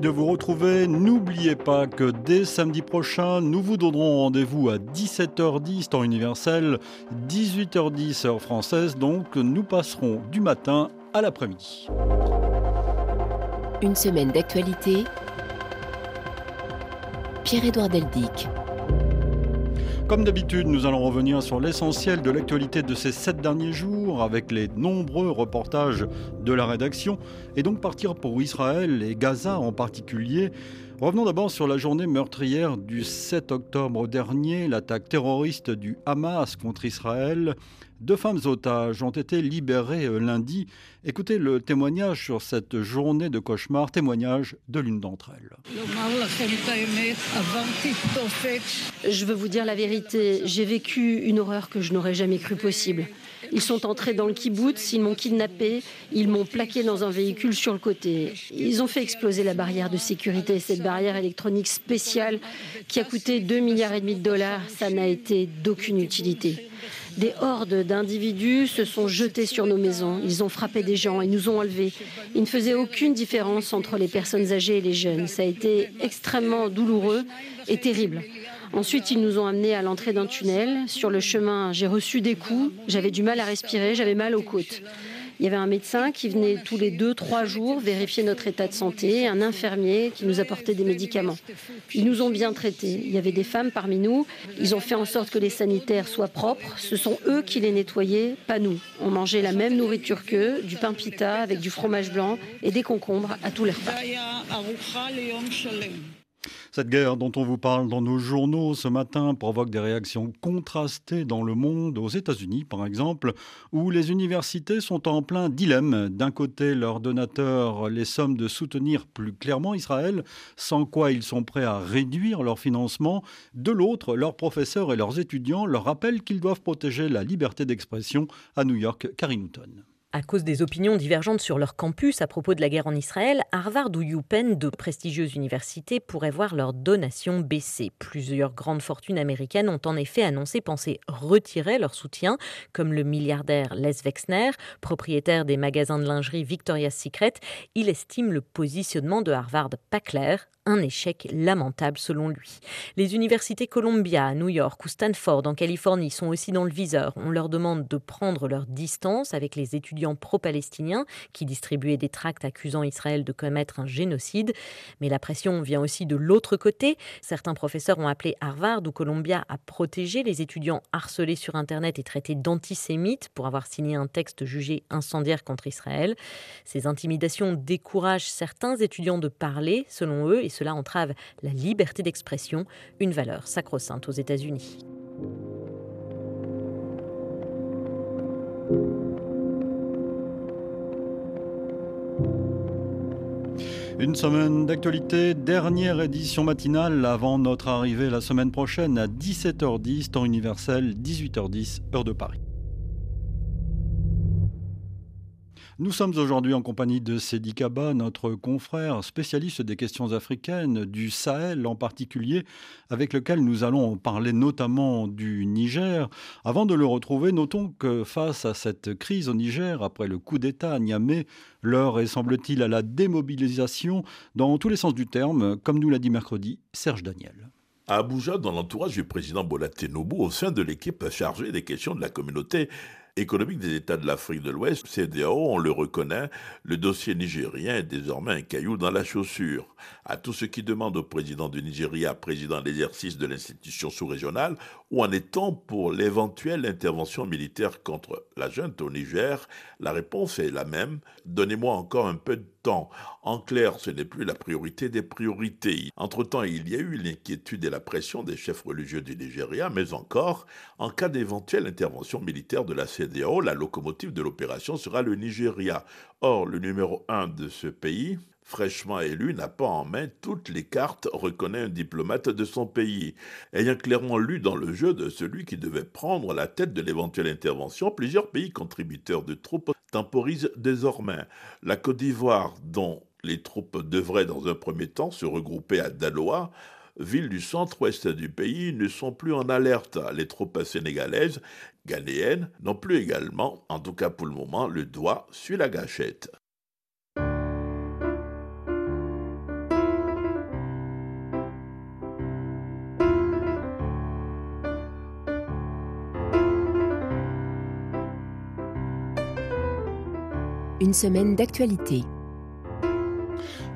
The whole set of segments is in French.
De vous retrouver. N'oubliez pas que dès samedi prochain, nous vous donnerons rendez-vous à 17h10 temps universel, 18h10 heure française, donc nous passerons du matin à l'après-midi. Une semaine d'actualité. Pierre-Édouard Deldic. Comme d'habitude, nous allons revenir sur l'essentiel de l'actualité de ces sept derniers jours avec les nombreux reportages de la rédaction et donc partir pour Israël et Gaza en particulier. Revenons d'abord sur la journée meurtrière du 7 octobre dernier, l'attaque terroriste du Hamas contre Israël. Deux femmes otages ont été libérées euh, lundi. Écoutez le témoignage sur cette journée de cauchemar, témoignage de l'une d'entre elles. Je veux vous dire la vérité, j'ai vécu une horreur que je n'aurais jamais cru possible. Ils sont entrés dans le kibbutz, ils m'ont kidnappé, ils m'ont plaqué dans un véhicule sur le côté. Ils ont fait exploser la barrière de sécurité, cette barrière électronique spéciale qui a coûté 2 milliards et demi de dollars, ça n'a été d'aucune utilité. Des hordes d'individus se sont jetés sur nos maisons. Ils ont frappé des gens et nous ont enlevés. Il ne faisait aucune différence entre les personnes âgées et les jeunes. Ça a été extrêmement douloureux et terrible. Ensuite, ils nous ont amenés à l'entrée d'un tunnel. Sur le chemin, j'ai reçu des coups. J'avais du mal à respirer, j'avais mal aux côtes. Il y avait un médecin qui venait tous les deux, trois jours vérifier notre état de santé, un infirmier qui nous apportait des médicaments. Ils nous ont bien traités. Il y avait des femmes parmi nous. Ils ont fait en sorte que les sanitaires soient propres. Ce sont eux qui les nettoyaient, pas nous. On mangeait la même nourriture qu'eux, du pain pita avec du fromage blanc et des concombres à tous les repas. Cette guerre dont on vous parle dans nos journaux ce matin provoque des réactions contrastées dans le monde, aux États-Unis par exemple, où les universités sont en plein dilemme. D'un côté, leurs donateurs les sommes de soutenir plus clairement Israël, sans quoi ils sont prêts à réduire leur financement. De l'autre, leurs professeurs et leurs étudiants leur rappellent qu'ils doivent protéger la liberté d'expression à New York, Carrie Newton. À cause des opinions divergentes sur leur campus à propos de la guerre en Israël, Harvard ou UPenn, deux prestigieuses universités, pourraient voir leurs donations baisser. Plusieurs grandes fortunes américaines ont en effet annoncé penser retirer leur soutien, comme le milliardaire Les Wexner, propriétaire des magasins de lingerie Victoria's Secret. Il estime le positionnement de Harvard pas clair, un échec lamentable selon lui. Les universités Columbia à New York ou Stanford en Californie sont aussi dans le viseur. On leur demande de prendre leur distance avec les étudiants pro-palestiniens qui distribuaient des tracts accusant Israël de commettre un génocide. Mais la pression vient aussi de l'autre côté. Certains professeurs ont appelé Harvard ou Columbia à protéger les étudiants harcelés sur Internet et traités d'antisémites pour avoir signé un texte jugé incendiaire contre Israël. Ces intimidations découragent certains étudiants de parler, selon eux, cela entrave la liberté d'expression, une valeur sacro-sainte aux États-Unis. Une semaine d'actualité, dernière édition matinale avant notre arrivée la semaine prochaine à 17h10, temps universel, 18h10, heure de Paris. Nous sommes aujourd'hui en compagnie de Sedi Kaba, notre confrère spécialiste des questions africaines, du Sahel en particulier, avec lequel nous allons parler notamment du Niger. Avant de le retrouver, notons que face à cette crise au Niger, après le coup d'État à Niamey, l'heure est semble-t-il à la démobilisation dans tous les sens du terme, comme nous l'a dit mercredi Serge Daniel à Abuja, dans l'entourage du président Bola Tinubu, au sein de l'équipe chargée des questions de la communauté économique des États de l'Afrique de l'Ouest, CDAO, on le reconnaît, le dossier nigérien est désormais un caillou dans la chaussure. À tous ceux qui demandent au président du Nigeria, président l'exercice de l'institution sous-régionale, où en est-on pour l'éventuelle intervention militaire contre la junte au Niger? La réponse est la même. Donnez-moi encore un peu de temps. En clair, ce n'est plus la priorité des priorités. Entre-temps, il y a eu l'inquiétude et la pression des chefs religieux du Nigeria, mais encore, en cas d'éventuelle intervention militaire de la CDAO, la locomotive de l'opération sera le Nigeria. Or, le numéro un de ce pays, fraîchement élu, n'a pas en main toutes les cartes, reconnaît un diplomate de son pays. Ayant clairement lu dans le jeu de celui qui devait prendre la tête de l'éventuelle intervention, plusieurs pays contributeurs de troupes temporisent désormais. La Côte d'Ivoire, dont les troupes devraient dans un premier temps se regrouper à Daloa, ville du centre-ouest du pays, ne sont plus en alerte. Les troupes sénégalaises, ghanéennes, non plus également, en tout cas pour le moment, le doigt sur la gâchette. Une semaine d'actualité.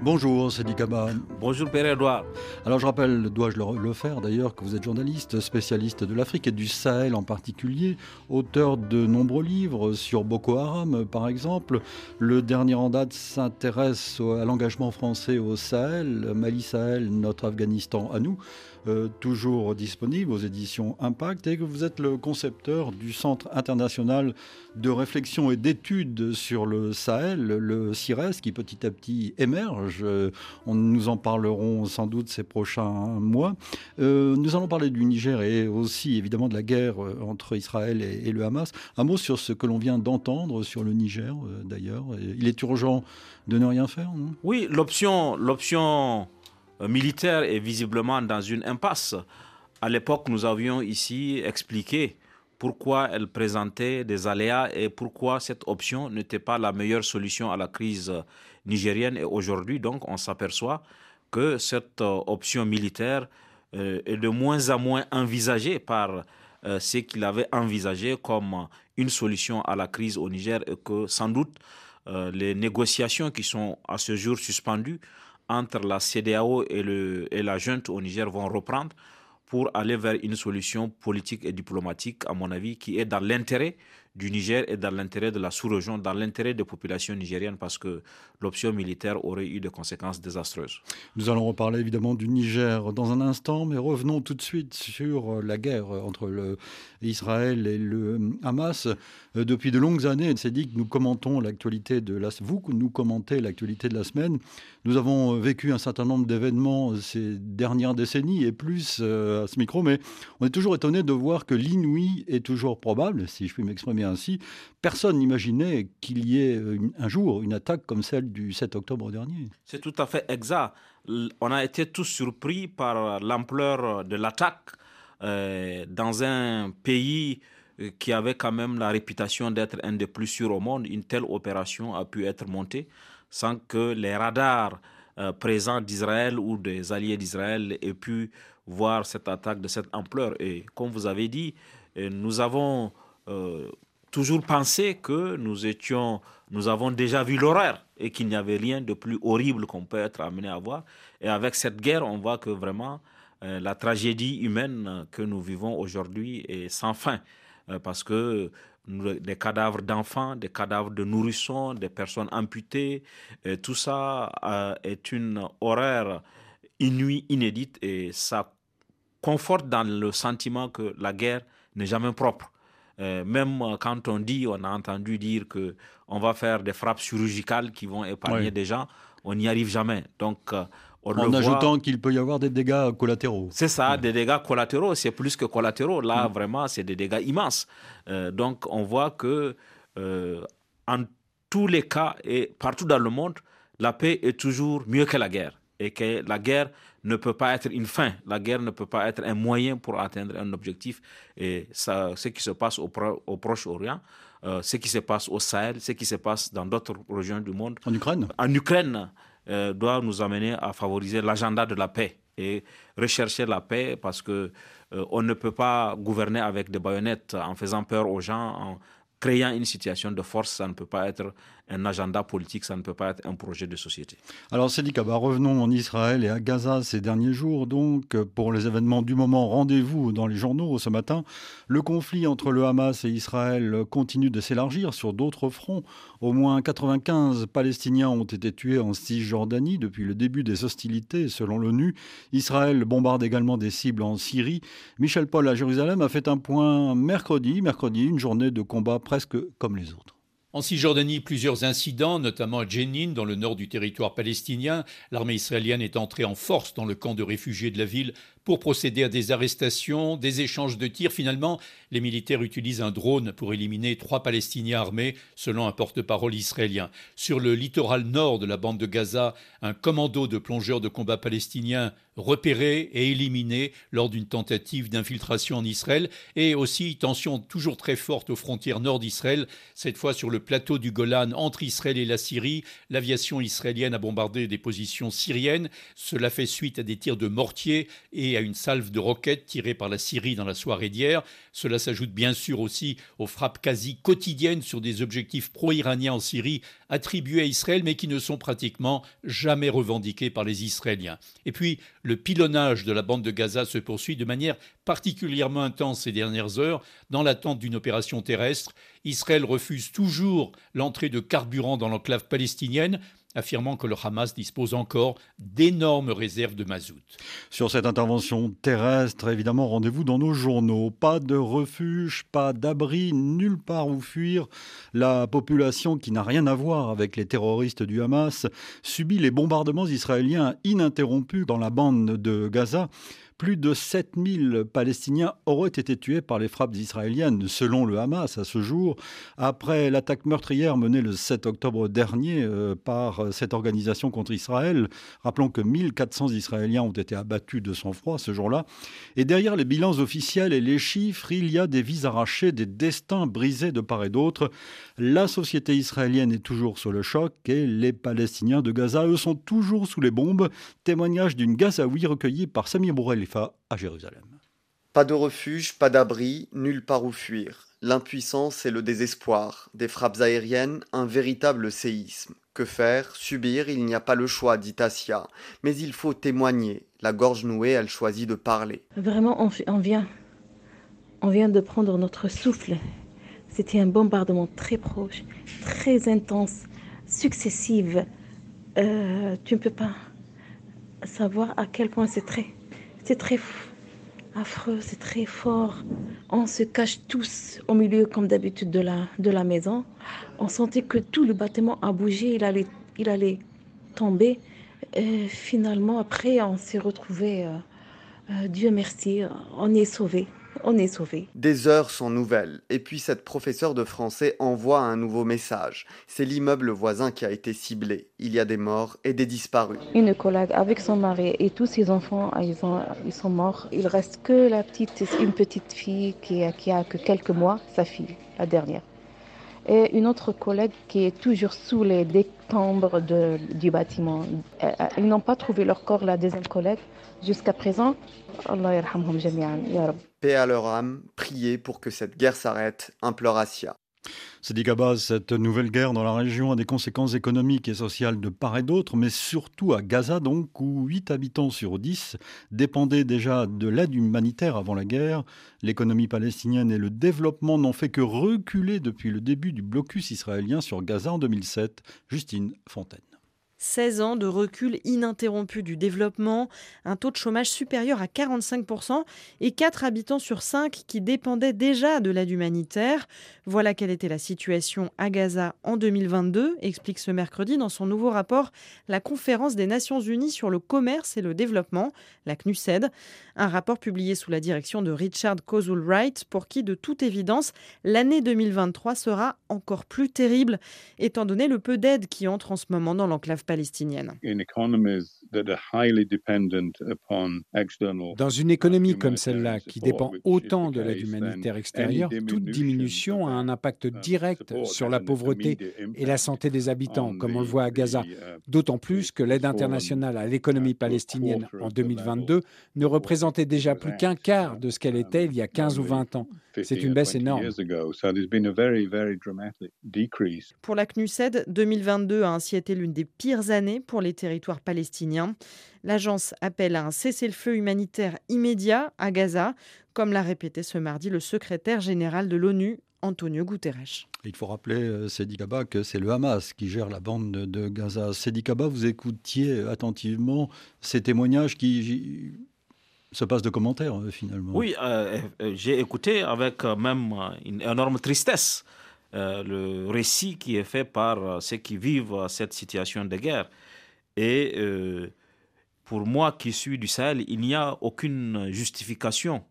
Bonjour, c'est Dikaba. Bonjour Père-Edouard. Alors je rappelle, dois-je le, faire d'ailleurs, que vous êtes journaliste, spécialiste de l'Afrique et du Sahel en particulier, auteur de nombreux livres sur Boko Haram par exemple. Le dernier en date s'intéresse à l'engagement français au Sahel, Mali Sahel, notre Afghanistan à nous. Euh, toujours disponible aux éditions Impact, et que vous êtes le concepteur du Centre international de réflexion et d'études sur le Sahel, le CIRES, qui petit à petit émerge. Euh, on, nous en parlerons sans doute ces prochains mois. Euh, nous allons parler du Niger et aussi évidemment de la guerre entre Israël et, le Hamas. Un mot sur ce que l'on vient d'entendre sur le Niger, d'ailleurs. Il est urgent de ne rien faire, non? Oui, l'option, l'option euh, militaire est visiblement dans une impasse. À l'époque, nous avions ici expliqué pourquoi elle présentait des aléas et pourquoi cette option n'était pas la meilleure solution à la crise nigérienne. Et aujourd'hui, donc, on s'aperçoit que cette euh, option militaire euh, est de moins en moins envisagée par ceux qui l'avaient envisagée comme une solution à la crise au Niger et que sans doute les négociations qui sont à ce jour suspendues entre la CDAO et, le, et la junte au Niger vont reprendre pour aller vers une solution politique et diplomatique, à mon avis, qui est dans l'intérêt du Niger et dans l'intérêt de la sous-région, dans l'intérêt des populations nigériennes, parce que l'option militaire aurait eu des conséquences désastreuses. Nous allons reparler évidemment du Niger dans un instant, mais revenons tout de suite sur la guerre entre le Israël et le Hamas. Euh, depuis de longues années, c'est dit que nous commentons l'actualité de la vous nous commentez l'actualité de la semaine. Nous avons vécu un certain nombre d'événements ces dernières décennies et plus euh, à ce micro, mais on est toujours étonné de voir que l'inouï est toujours probable, si je puis m'exprimer ainsi. Personne n'imaginait qu'il y ait un jour une attaque comme celle du 7 octobre dernier. C'est tout à fait exact. On a été tous surpris par l'ampleur de l'attaque euh, dans un pays euh, qui avait quand même la réputation d'être un des plus sûrs au monde. Une telle opération a pu être montée sans que les radars euh, présents d'Israël ou des alliés d'Israël aient pu voir cette attaque de cette ampleur. Et comme vous avez dit, nous avons toujours pensé que nous étions, nous avons déjà vu l'horreur et qu'il n'y avait rien de plus horrible qu'on peut être amené à voir. Et avec cette guerre, on voit que vraiment euh, la tragédie humaine que nous vivons aujourd'hui est sans fin. Euh, parce que des cadavres d'enfants, des cadavres de nourrissons, des personnes amputées, euh, tout ça est une horreur inouïe, inédite et ça conforte dans le sentiment que la guerre n'est jamais propre. Euh, même quand on dit, on a entendu dire que on va faire des frappes chirurgicales qui vont épargner des gens, on n'y arrive jamais. Donc, euh, en ajoutant qu'il peut y avoir des dégâts collatéraux. C'est ça, des dégâts collatéraux, c'est plus que collatéraux. Là, mm. vraiment, c'est des dégâts immenses. Euh, donc, on voit que en tous les cas et partout dans le monde, la paix est toujours mieux que la guerre et que la guerre ne peut pas être une fin, la guerre ne peut pas être un moyen pour atteindre un objectif. Et ça, ce qui se passe au, au Proche-Orient, euh, ce qui se passe au Sahel, ce qui se passe dans d'autres régions du monde. En Ukraine? En Ukraine, euh, doit nous amener à favoriser l'agenda de la paix et rechercher la paix parce que euh, on ne peut pas gouverner avec des baïonnettes en faisant peur aux gens, en créant une situation de force, ça ne peut pas être un agenda politique, ça ne peut pas être un projet de société. Alors, Cédric Kaba, revenons en Israël et à Gaza ces derniers jours. Donc, pour les événements du moment, rendez-vous dans les journaux ce matin. Le conflit entre le Hamas et Israël continue de s'élargir sur d'autres fronts. Au moins 95 Palestiniens ont été tués en Cisjordanie depuis le début des hostilités, selon l'ONU. Israël bombarde également des cibles en Syrie. Michel Paul à Jérusalem a fait un point mercredi, mercredi, une journée de combat presque comme les autres. En Cisjordanie, plusieurs incidents, notamment à Jenin, dans le nord du territoire palestinien. L'armée israélienne est entrée en force dans le camp de réfugiés de la ville pour procéder à des arrestations, des échanges de tirs. Finalement, les militaires utilisent un drone pour éliminer trois Palestiniens armés, selon un porte-parole israélien. Sur le littoral nord de la bande de Gaza, un commando de plongeurs de combat palestiniens repéré et éliminé lors d'une tentative d'infiltration en Israël. Et aussi, tension toujours très forte aux frontières nord d'Israël, cette fois sur le plateau du Golan entre Israël et la Syrie. L'aviation israélienne a bombardé des positions syriennes. Cela fait suite à des tirs de mortier et à une salve de roquettes tirées par la Syrie dans la soirée d'hier. Cela s'ajoute bien sûr aussi aux frappes quasi quotidiennes sur des objectifs pro-iraniens en Syrie attribués à Israël mais qui ne sont pratiquement jamais revendiqués par les Israéliens. Et puis, le pilonnage de la bande de Gaza se poursuit de manière particulièrement intense ces dernières heures dans l'attente d'une opération terrestre. Israël refuse toujours l'entrée de carburant dans l'enclave palestinienne affirmant que le Hamas dispose encore d'énormes réserves de mazout. Sur cette intervention terrestre, évidemment, rendez-vous dans nos journaux. Pas de refuge, pas d'abri, nulle part où fuir. La population qui n'a rien à voir avec les terroristes du Hamas subit les bombardements israéliens ininterrompus dans la bande de Gaza. Plus de 7000 Palestiniens auraient été tués par les frappes israéliennes, selon le Hamas à ce jour, après l'attaque meurtrière menée le 7 octobre dernier euh, par cette organisation contre Israël. Rappelons que 1400 Israéliens ont été abattus de sang-froid ce jour-là. Et derrière les bilans officiels et les chiffres, il y a des vies arrachées, des destins brisés de part et d'autre. La société israélienne est toujours sous le choc et les Palestiniens de Gaza, eux, sont toujours sous les bombes. Témoignage d'une Gazaoui recueillie par Samir Bourrel à Jérusalem. Pas de refuge, pas d'abri, nulle part où fuir. L'impuissance et le désespoir, des frappes aériennes, un véritable séisme. Que faire? Subir, il n'y a pas le choix, dit Tassia. Mais il faut témoigner. La gorge nouée, elle choisit de parler. Vraiment, on, vient, on vient de prendre notre souffle. C'était un bombardement très proche, très intense, successive. Euh, tu ne peux pas savoir à quel point c'est très c'est très affreux, c'est très fort. On se cache tous au milieu, comme d'habitude, de la, de la maison. On sentait que tout le bâtiment a bougé, il allait, il allait tomber. Et finalement, après, on s'est retrouvés, euh, euh, Dieu merci, on est sauvés on est sauvé. Des heures sont nouvelles, et puis cette professeure de français envoie un nouveau message. C'est l'immeuble voisin qui a été ciblé. Il y a des morts et des disparus. Une collègue avec son mari et tous ses enfants, ils, ils sont morts. Il reste que la petite, une petite fille qui a, qui a que quelques mois, sa fille, la dernière et une autre collègue qui est toujours sous les décombres de, du bâtiment. Euh, ils n'ont pas trouvé leur corps, la deuxième collègue, jusqu'à présent. Allah Paix à leur âme, priez pour que cette guerre s'arrête, implore Asia. C'est dit base, cette nouvelle guerre dans la région a des conséquences économiques et sociales de part et d'autre, mais surtout à Gaza donc, où 8 habitants sur 10 dépendaient déjà de l'aide humanitaire avant la guerre. L'économie palestinienne et le développement n'ont fait que reculer depuis le début du blocus israélien sur Gaza en 2007. Justine Fontaine. 16 ans de recul ininterrompu du développement, un taux de chômage supérieur à 45% et 4 habitants sur 5 qui dépendaient déjà de l'aide humanitaire. Voilà quelle était la situation à Gaza en 2022, explique ce mercredi dans son nouveau rapport la conférence des Nations Unies sur le commerce et le développement, la CNUSED, un rapport publié sous la direction de Richard Kozul Wright pour qui de toute évidence l'année 2023 sera encore plus terrible étant donné le peu d'aide qui entre en ce moment dans l'enclave palestinienne. Dans une économie comme celle-là, qui dépend autant de l'aide humanitaire extérieure, toute diminution a un impact direct sur la pauvreté et la santé des habitants, comme on le voit à Gaza. Uh, D'autant plus que l'aide internationale à l'économie palestinienne en 2022 ne représentait déjà plus qu'un quart de ce qu'elle était il y a 15 ou 20 ans. C'est une baisse énorme. Pour la CNUSED, 2022 a ainsi été l'une des pires années pour les territoires palestiniens. L'agence appelle à un cessez-le-feu humanitaire immédiat à Gaza, comme l'a répété ce mardi le secrétaire général de l'ONU, Antonio Guterres. Il faut rappeler, euh, Sedi Kaba, que c'est le Hamas qui gère la bande de, Gaza. Sedi Kaba, vous écoutiez attentivement ces témoignages qui se passent de commentaires, euh, finalement. Oui, euh, j'ai écouté avec même une énorme tristesse le récit qui est fait par ceux qui vivent cette situation de guerre. Et pour moi qui suis du Sahel, il n'y a aucune justification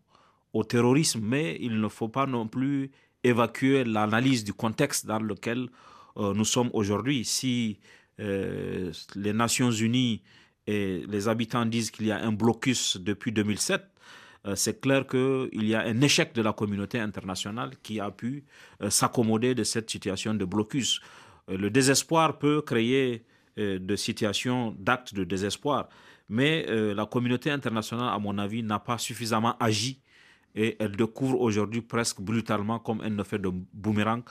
au terrorisme, mais il ne faut pas non plus évacuer l'analyse du contexte dans lequel euh, nous sommes aujourd'hui. Si euh, les Nations Unies et les habitants disent qu'il y a un blocus depuis 2007, c'est clair qu'il y a un échec de la communauté internationale qui a pu s'accommoder de cette situation de blocus. le désespoir peut créer de situations d'actes de désespoir, mais la communauté internationale, à mon avis, n'a pas suffisamment agi et elle découvre aujourd'hui presque brutalement, comme elle ne fait de boomerang,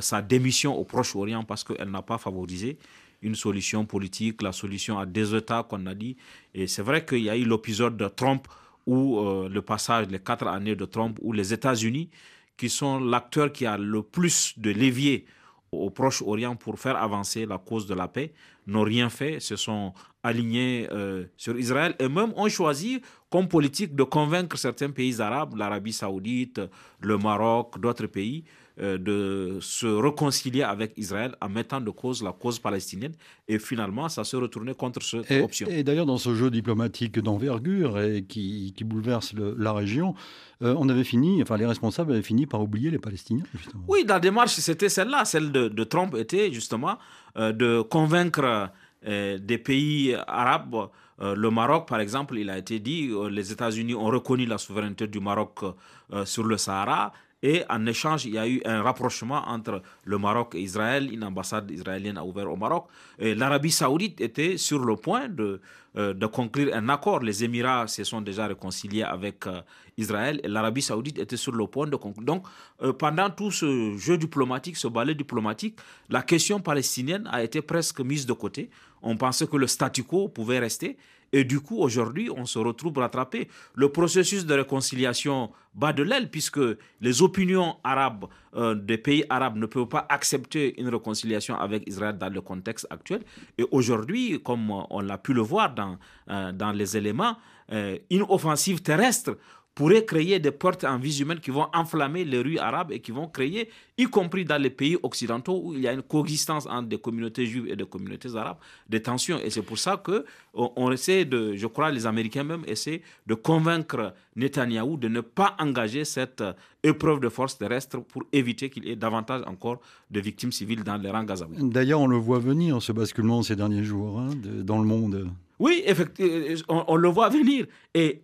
sa démission au Proche-Orient parce qu'elle n'a pas favorisé une solution politique, la solution à deux États qu'on a dit. Et c'est vrai qu'il y a eu l'épisode de Trump ou euh, le passage, les quatre années de Trump, où les États-Unis, qui sont l'acteur qui a le plus de levier au Proche-Orient pour faire avancer la cause de la paix, n'ont rien fait, se sont alignés euh, sur Israël et même ont choisi comme politique de convaincre certains pays arabes, l'Arabie saoudite, le Maroc, d'autres pays, de se réconcilier avec Israël en mettant de cause la cause palestinienne. Et finalement, ça se retournait contre cette et, option. Et d'ailleurs, dans ce jeu diplomatique d'envergure et qui, bouleverse la région, euh, on avait fini, enfin les responsables avaient fini par oublier les Palestiniens. Justement. Oui, la démarche, c'était celle-là. Celle de, Trump était justement euh, de convaincre des pays arabes. le Maroc, par exemple, il a été dit, les États-Unis ont reconnu la souveraineté du Maroc sur le Sahara. Et en échange, il y a eu un rapprochement entre le Maroc et Israël. Une ambassade israélienne a ouvert au Maroc. L'Arabie saoudite était sur le point de, euh, de conclure un accord. Les Émirats se sont déjà réconciliés avec euh, Israël l'Arabie saoudite était sur le point de conclure. Donc, euh, pendant tout ce jeu diplomatique, ce ballet diplomatique, la question palestinienne a été presque mise de côté. On pensait que le statu quo pouvait rester. Et du coup, aujourd'hui, on se retrouve rattrapé. Le processus de réconciliation bat de l'aile puisque les opinions arabes euh, des pays arabes ne peuvent pas accepter une réconciliation avec Israël dans le contexte actuel. Et aujourd'hui, comme on l'a pu le voir dans, euh, les éléments, euh, une offensive terrestre pourrait créer des portes en vie humaine qui vont enflammer les rues arabes et qui vont créer, y compris dans les pays occidentaux où il y a une coexistence entre des communautés juives et des communautés arabes, des tensions. Et c'est pour ça que on essaie de, je crois, les Américains même essaient de convaincre Netanyahou de ne pas engager cette épreuve de force terrestre pour éviter qu'il y ait davantage encore de victimes civiles dans les rangs gazaouis. D'ailleurs, on le voit venir, ce basculement ces derniers jours hein, dans le monde. Oui, effectivement, on, le voit venir. Et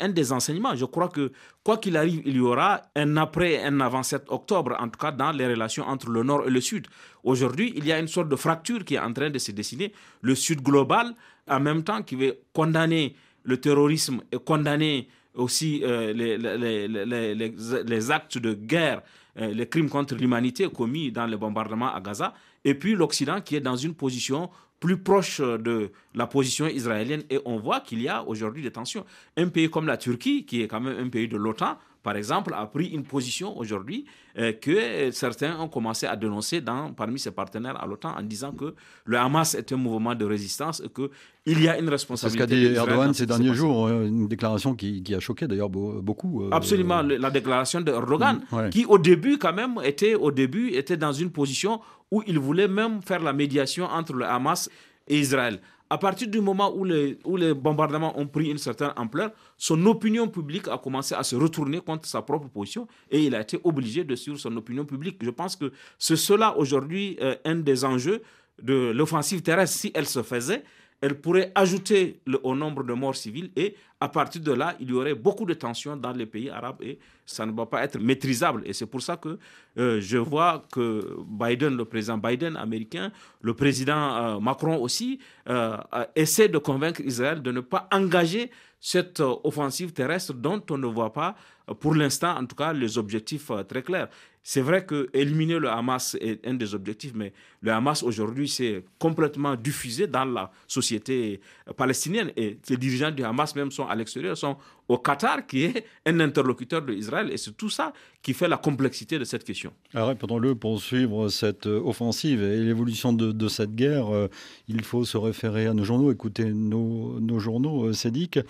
un des enseignements, je crois que quoi qu'il arrive, il y aura un après, un avant 7 octobre, en tout cas dans les relations entre le Nord et le Sud. Aujourd'hui, il y a une sorte de fracture qui est en train de se dessiner. Le Sud global, en même temps, qui veut condamner le terrorisme et condamner aussi euh, les, actes de guerre, euh, les crimes contre l'humanité commis dans les bombardements à Gaza, et puis l'Occident qui est dans une position plus proche de la position israélienne et on voit qu'il y a aujourd'hui des tensions. Un pays comme la Turquie, qui est quand même un pays de l'OTAN, par exemple, a pris une position aujourd'hui euh, que certains ont commencé à dénoncer dans, parmi ses partenaires à l'OTAN en disant que le Hamas est un mouvement de résistance et qu'il y a une responsabilité. C'est ce qu'a dit Erdogan ces derniers jours, euh, une déclaration qui, a choqué d'ailleurs beaucoup. Euh, Absolument, la déclaration d'Erdogan, mm, qui au début quand même était, au début, était dans une position où il voulait même faire la médiation entre le Hamas et Israël. À partir du moment où les, bombardements ont pris une certaine ampleur, son opinion publique a commencé à se retourner contre sa propre position et il a été obligé de suivre son opinion publique. Je pense que c'est cela aujourd'hui euh, un des enjeux de l'offensive terrestre si elle se faisait elle pourrait ajouter au nombre de morts civiles et à partir de là, il y aurait beaucoup de tensions dans les pays arabes et ça ne va pas être maîtrisable. Et c'est pour ça que euh, je vois que Biden, le président Biden américain, le président euh, Macron aussi, euh, essaie de convaincre Israël de ne pas engager cette offensive terrestre dont on ne voit pas, pour l'instant en tout cas, les objectifs très clairs. C'est vrai que éliminer le Hamas est un des objectifs, mais le Hamas aujourd'hui s'est complètement diffusé dans la société palestinienne et les dirigeants du Hamas même sont à l'extérieur, sont au Qatar, qui est un interlocuteur d'Israël. Et c'est tout ça qui fait la complexité de cette question. Alors, répondons-le, pour suivre cette euh, offensive et l'évolution de, cette guerre, euh, il faut se référer à nos journaux, écouter nos, nos journaux, euh, Sédic.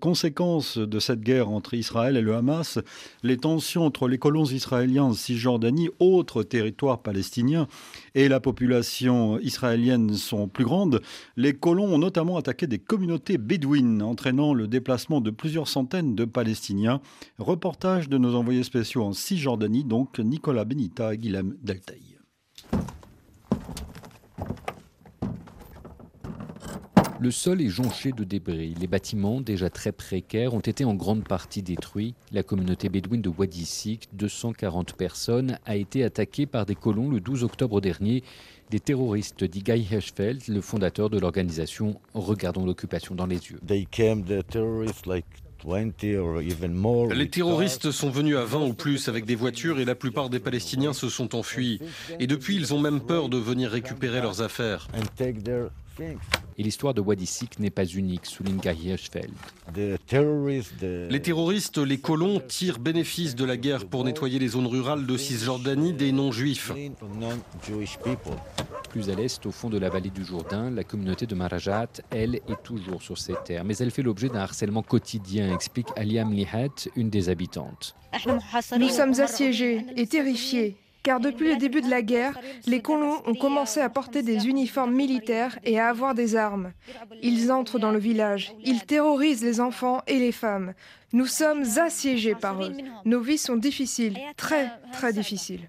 conséquence de cette guerre entre Israël et le Hamas, les tensions entre les colons israéliens en Cisjordanie, autre territoire palestinien, et la population israélienne sont plus grandes. Les colons ont notamment attaqué des communautés bédouines, entraînant le déplacement de plusieurs centaines de Palestiniens. Reportage de nos envoyés spéciaux en Cisjordanie, donc Nicolas Benita et Guilhem Deltaï. Le sol est jonché de débris. Les bâtiments, déjà très précaires, ont été en grande partie détruits. La communauté bédouine de Wadi Sik, 240 personnes, a été attaquée par des colons le 12 octobre dernier. Des terroristes, dit Guy Hirschfeld, le fondateur de l'organisation Regardons l'occupation dans les yeux. Les terroristes sont venus à 20 ou plus avec des voitures et la plupart des Palestiniens se sont enfuis. Et depuis, ils ont même peur de venir récupérer leurs affaires. Et l'histoire de Wadi Sik n'est pas unique, souligne Guy Hirschfeld. Les terroristes, les colons, tirent bénéfice de la guerre pour nettoyer les zones rurales de Cisjordanie des non-juifs. Plus à l'est, au fond de la vallée du Jourdain, la communauté de Marajat, elle, est toujours sur ces terres. Mais elle fait l'objet d'un harcèlement quotidien, explique Aliam Lihat, une des habitantes. Nous sommes assiégés et terrifiés car depuis le début de la guerre, les colons ont commencé à porter des uniformes militaires et à avoir des armes. Ils entrent dans le village, ils terrorisent les enfants et les femmes. Nous sommes assiégés par eux. Nos vies sont difficiles, très, très difficiles.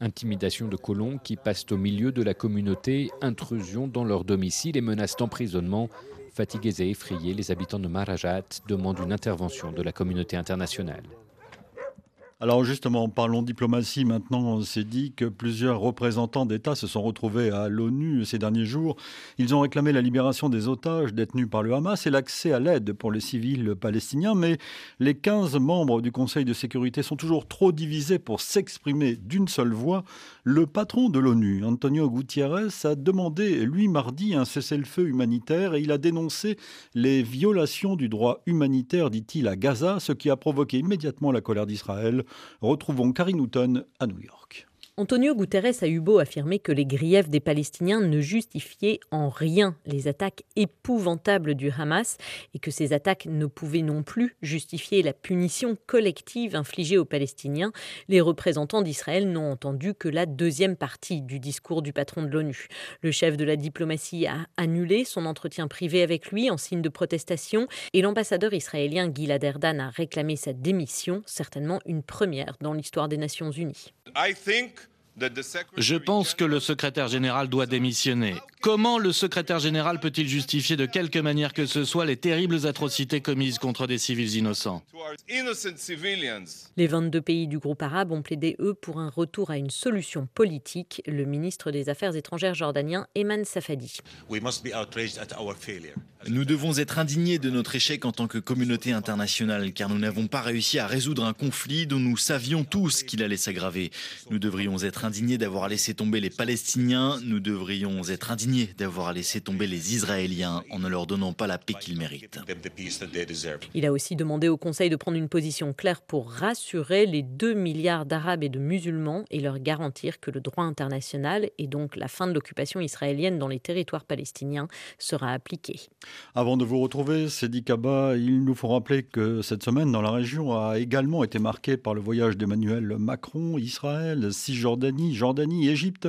Intimidation de colons qui passent au milieu de la communauté, intrusion dans leur domicile et menaces d'emprisonnement. Fatigués et effrayés, les habitants de Marajat demandent une intervention de la communauté internationale. Alors justement, parlons diplomatie maintenant. On s'est dit que plusieurs représentants d'État se sont retrouvés à l'ONU ces derniers jours. Ils ont réclamé la libération des otages détenus par le Hamas et l'accès à l'aide pour les civils palestiniens. Mais les 15 membres du Conseil de sécurité sont toujours trop divisés pour s'exprimer d'une seule voix. Le patron de l'ONU, Antonio Gutiérrez, a demandé, lui, mardi, un cessez-le-feu humanitaire et il a dénoncé les violations du droit humanitaire, dit-il, à Gaza, ce qui a provoqué immédiatement la colère d'Israël. Retrouvons Karine Houghton à New York. Antonio Guterres a eu beau affirmer que les griefs des Palestiniens ne justifiaient en rien les attaques épouvantables du Hamas et que ces attaques ne pouvaient non plus justifier la punition collective infligée aux Palestiniens, les représentants d'Israël n'ont entendu que la deuxième partie du discours du patron de l'ONU. Le chef de la diplomatie a annulé son entretien privé avec lui en signe de protestation et l'ambassadeur israélien Gilad Erdan a réclamé sa démission, certainement une première dans l'histoire des Nations Unies. Je pense que le secrétaire général doit démissionner. Comment le secrétaire général peut-il justifier de quelque manière que ce soit les terribles atrocités commises contre des civils innocents? Les 22 pays du groupe arabe ont plaidé, eux, pour un retour à une solution politique. Le ministre des Affaires étrangères jordanien, Eman Safadi. Nous devons être indignés de notre échec en tant que communauté internationale, car nous n'avons pas réussi à résoudre un conflit dont nous savions tous qu'il allait s'aggraver. Nous devrions être indignés d'avoir laissé tomber les Palestiniens, nous devrions être indignés d'avoir laissé tomber les Israéliens en ne leur donnant pas la paix qu'ils méritent. Il a aussi demandé au Conseil de prendre une position claire pour rassurer les 2 milliards d'Arabes et de musulmans et leur garantir que le droit international et donc la fin de l'occupation israélienne dans les territoires palestiniens sera appliqué. Avant de vous retrouver, Cédric Kaba, il nous faut rappeler que cette semaine dans la région a également été marquée par le voyage d'Emmanuel Macron, Israël, Cisjordanie, Jordanie, Égypte.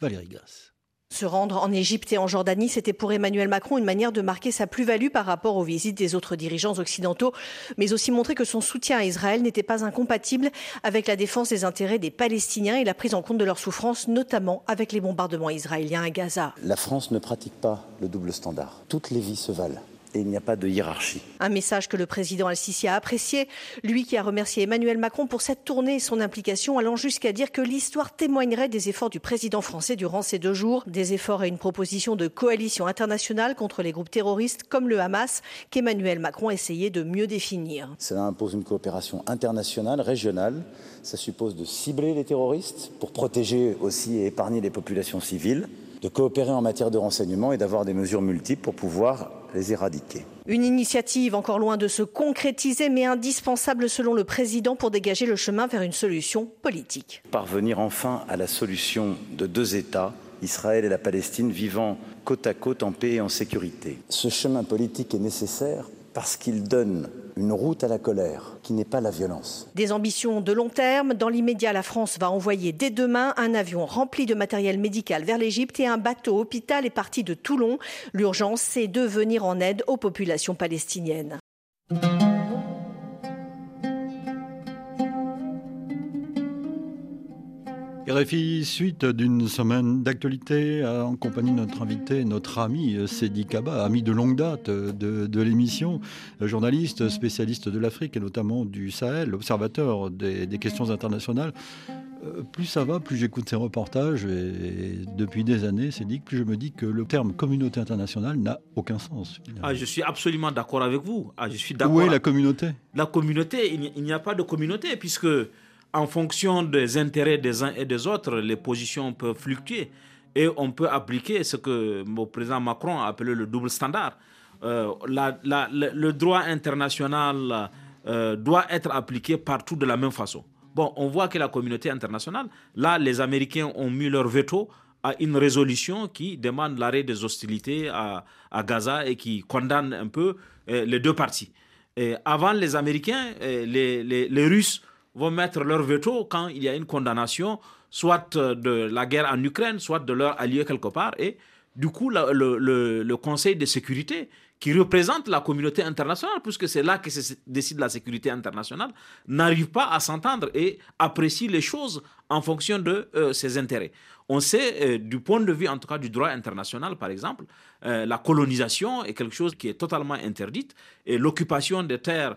Valérie Gasse. Se rendre en Égypte et en Jordanie, c'était pour Emmanuel Macron une manière de marquer sa plus-value par rapport aux visites des autres dirigeants occidentaux, mais aussi montrer que son soutien à Israël n'était pas incompatible avec la défense des intérêts des Palestiniens et la prise en compte de leurs souffrances, notamment avec les bombardements israéliens à Gaza. La France ne pratique pas le double standard. Toutes les vies se valent et il n'y a pas de hiérarchie. Un message que le président Al-Sisi a apprécié, lui qui a remercié Emmanuel Macron pour cette tournée et son implication, allant jusqu'à dire que l'histoire témoignerait des efforts du président français durant ces deux jours, des efforts et une proposition de coalition internationale contre les groupes terroristes comme le Hamas, qu'Emmanuel Macron essayait de mieux définir. Cela impose une coopération internationale, régionale. Ça suppose de cibler les terroristes pour protéger aussi et épargner les populations civiles de coopérer en matière de renseignement et d'avoir des mesures multiples pour pouvoir les éradiquer. Une initiative encore loin de se concrétiser, mais indispensable selon le président pour dégager le chemin vers une solution politique. Parvenir enfin à la solution de deux États, Israël et la Palestine, vivant côte à côte en paix et en sécurité. Ce chemin politique est nécessaire parce qu'il donne une route à la colère qui n'est pas la violence. Des ambitions de long terme. Dans l'immédiat, la France va envoyer dès demain un avion rempli de matériel médical vers l'Égypte et un bateau hôpital est parti de Toulon. L'urgence, c'est de venir en aide aux populations palestiniennes. RFI, suite d'une semaine d'actualité en compagnie de notre invité, notre ami Sedi Kaba, ami de longue date de, l'émission, journaliste, spécialiste de l'Afrique et notamment du Sahel, observateur des, questions internationales. Euh, plus ça va, plus j'écoute ces reportages et depuis des années, dit plus je me dis que le terme communauté internationale n'a aucun sens. Ah, je suis absolument d'accord avec vous. Ah, je suis d'accord. Où est la communauté? La communauté, il n'y a pas de communauté puisque en fonction des intérêts des uns et des autres, les positions peuvent fluctuer. Et on peut appliquer ce que le président Macron a appelé le double standard. Euh, le droit international euh, doit être appliqué partout de la même façon. Bon, on voit que la communauté internationale, là, les Américains ont mis leur veto à une résolution qui demande l'arrêt des hostilités à, Gaza et qui condamne un peu euh, les deux parties. Avant les Américains, les Russes vont mettre leur veto quand il y a une condamnation, soit de la guerre en Ukraine, soit de leur allié quelque part. Et du coup, le, Conseil de sécurité, qui représente la communauté internationale, puisque c'est là que se décide la sécurité internationale, n'arrive pas à s'entendre et apprécie les choses en fonction de euh, ses intérêts. On sait, euh, du point de vue en tout cas du droit international, par exemple, euh, la colonisation est quelque chose qui est totalement interdite et l'occupation des terres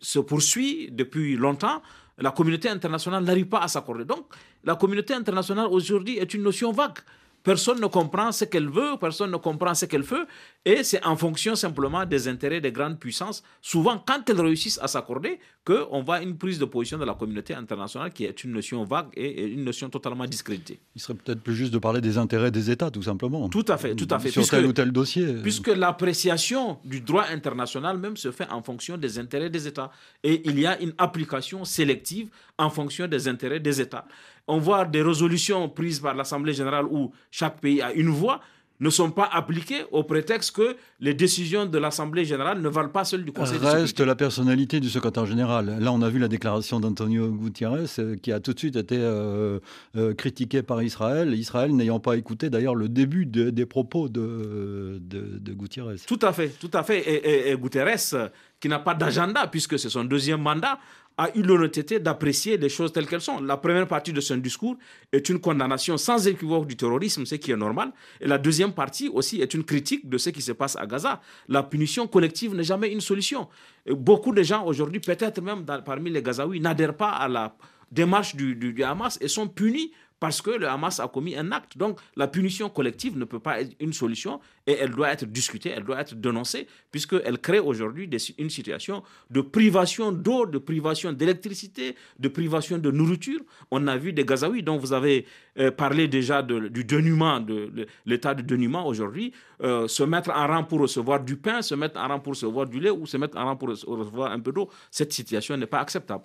se poursuit depuis longtemps. La communauté internationale n'arrive pas à s'accorder. Donc, la communauté internationale aujourd'hui est une notion vague. Personne ne comprend ce qu'elle veut, personne ne comprend ce qu'elle fait, et c'est en fonction simplement des intérêts des grandes puissances, souvent quand elles réussissent à s'accorder, qu'on voit une prise de position de la communauté internationale qui est une notion vague et une notion totalement discréditée. Il serait peut-être plus juste de parler des intérêts des États, tout simplement. Tout à fait, tout à fait. Sur tel ou tel dossier. Puisque l'appréciation du droit international même se fait en fonction des intérêts des États. Et il y a une application sélective en fonction des intérêts des États on voit des résolutions prises par l'Assemblée générale où chaque pays a une voix ne sont pas appliquées au prétexte que les décisions de l'Assemblée générale ne valent pas celles du Conseil Reste la personnalité du secrétaire général. Là, on a vu la déclaration d'Antonio Gutiérrez euh, qui a tout de suite été euh, euh, critiquée par Israël, Israël n'ayant pas écouté d'ailleurs le début des propos de, de, Gutiérrez. Tout à fait, tout à fait. Et, et, et Gutiérrez, qui n'a pas d'agenda puisque c'est son deuxième mandat, a eu l'honnêteté d'apprécier les choses telles qu'elles sont. La première partie de son discours est une condamnation sans équivoque du terrorisme, ce qui est normal. Et la deuxième partie aussi est une critique de ce qui se passe à Gaza. La punition collective n'est jamais une solution. beaucoup de gens aujourd'hui, peut-être même parmi les Gazaouis, n'adhèrent pas à la démarche du Hamas et sont punis parce que le Hamas a commis un acte. Donc la punition collective ne peut pas être une solution et elle doit être discutée, elle doit être dénoncée, puisqu'elle crée aujourd'hui une situation de privation d'eau, de privation d'électricité, de privation de nourriture. On a vu des Gazaouis dont vous avez euh, parlé déjà du dénuement, de, l'état de dénuement aujourd'hui, euh, se mettre en rang pour recevoir du pain, se mettre en rang pour recevoir du lait ou se mettre en rang pour recevoir un peu d'eau. Cette situation n'est pas acceptable.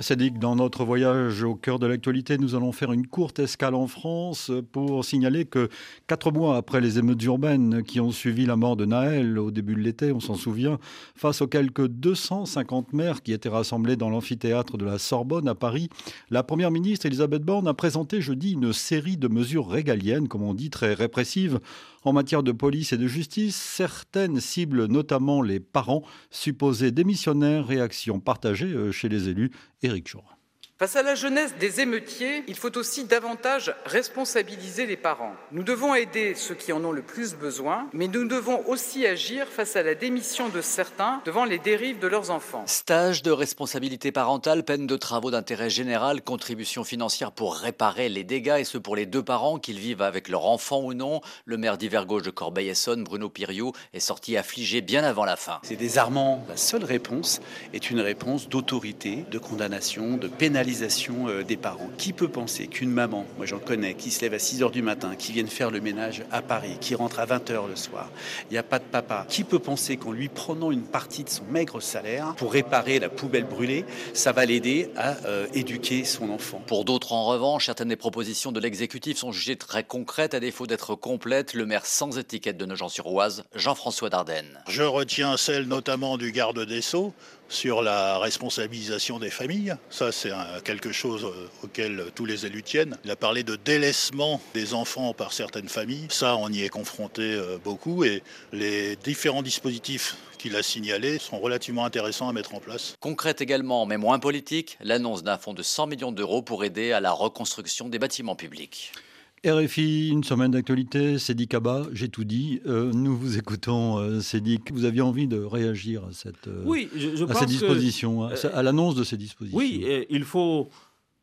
Que dans notre voyage au cœur de l'actualité, nous allons faire une courte escale en France pour signaler que quatre mois après les émeutes urbaines qui ont suivi la mort de Naël au début de l'été, on s'en souvient, face aux quelques 250 maires qui étaient rassemblés dans l'amphithéâtre de la Sorbonne à Paris, la première ministre Elisabeth Borne a présenté jeudi une série de mesures régaliennes, comme on dit, très répressives en matière de police et de justice, certaines ciblent notamment les parents supposés démissionnaires, réaction partagée euh, chez les élus. Éric Jour. Face à la jeunesse des émeutiers, il faut aussi davantage responsabiliser les parents. Nous devons aider ceux qui en ont le plus besoin, mais nous devons aussi agir face à la démission de certains devant les dérives de leurs enfants. Stage de responsabilité parentale, peine de travaux d'intérêt général, contribution financière pour réparer les dégâts, et ce pour les deux parents, qu'ils vivent avec leur enfant ou non. Le maire d'Hiver-Gauche de Corbeil-Essonne, Bruno Piriou, est sorti affligé bien avant la fin. C'est désarmant. La seule réponse est une réponse d'autorité, de condamnation, de pénalité responsabilisation euh, des parents. Qui peut penser qu'une maman, moi j'en connais, qui se lève à 6 h du matin, qui vienne faire le ménage à Paris, qui rentre à 20 h le soir, il n'y a pas de papa. Qui peut penser qu'en lui prenant une partie de son maigre salaire pour réparer la poubelle brûlée, ça va l'aider à euh, éduquer son enfant? Pour d'autres, en revanche, certaines des propositions de l'exécutif sont jugées très concrètes à défaut d'être complètes. Le maire sans étiquette de Nogent-sur-Oise, Jean-François Dardenne. Je retiens celle notamment du garde des Sceaux sur la responsabilisation des familles. Ça, c'est quelque chose euh, auquel tous les élus tiennent. Il a parlé de délaissement des enfants par certaines familles. Ça, on y est confronté euh, beaucoup et les différents dispositifs qu'il a signalés sont relativement intéressants à mettre en place. Concrète également, mais moins politique, l'annonce d'un fonds de 100 millions d'euros pour aider à la reconstruction des bâtiments publics. RFI, une semaine d'actualité, Cédric Kaba, j'ai tout dit. Euh, nous vous écoutons, euh, Cédric. Vous aviez envie de réagir à, cette, euh, oui, je, à ces dispositions, à, l'annonce de ces dispositions. Oui, il faut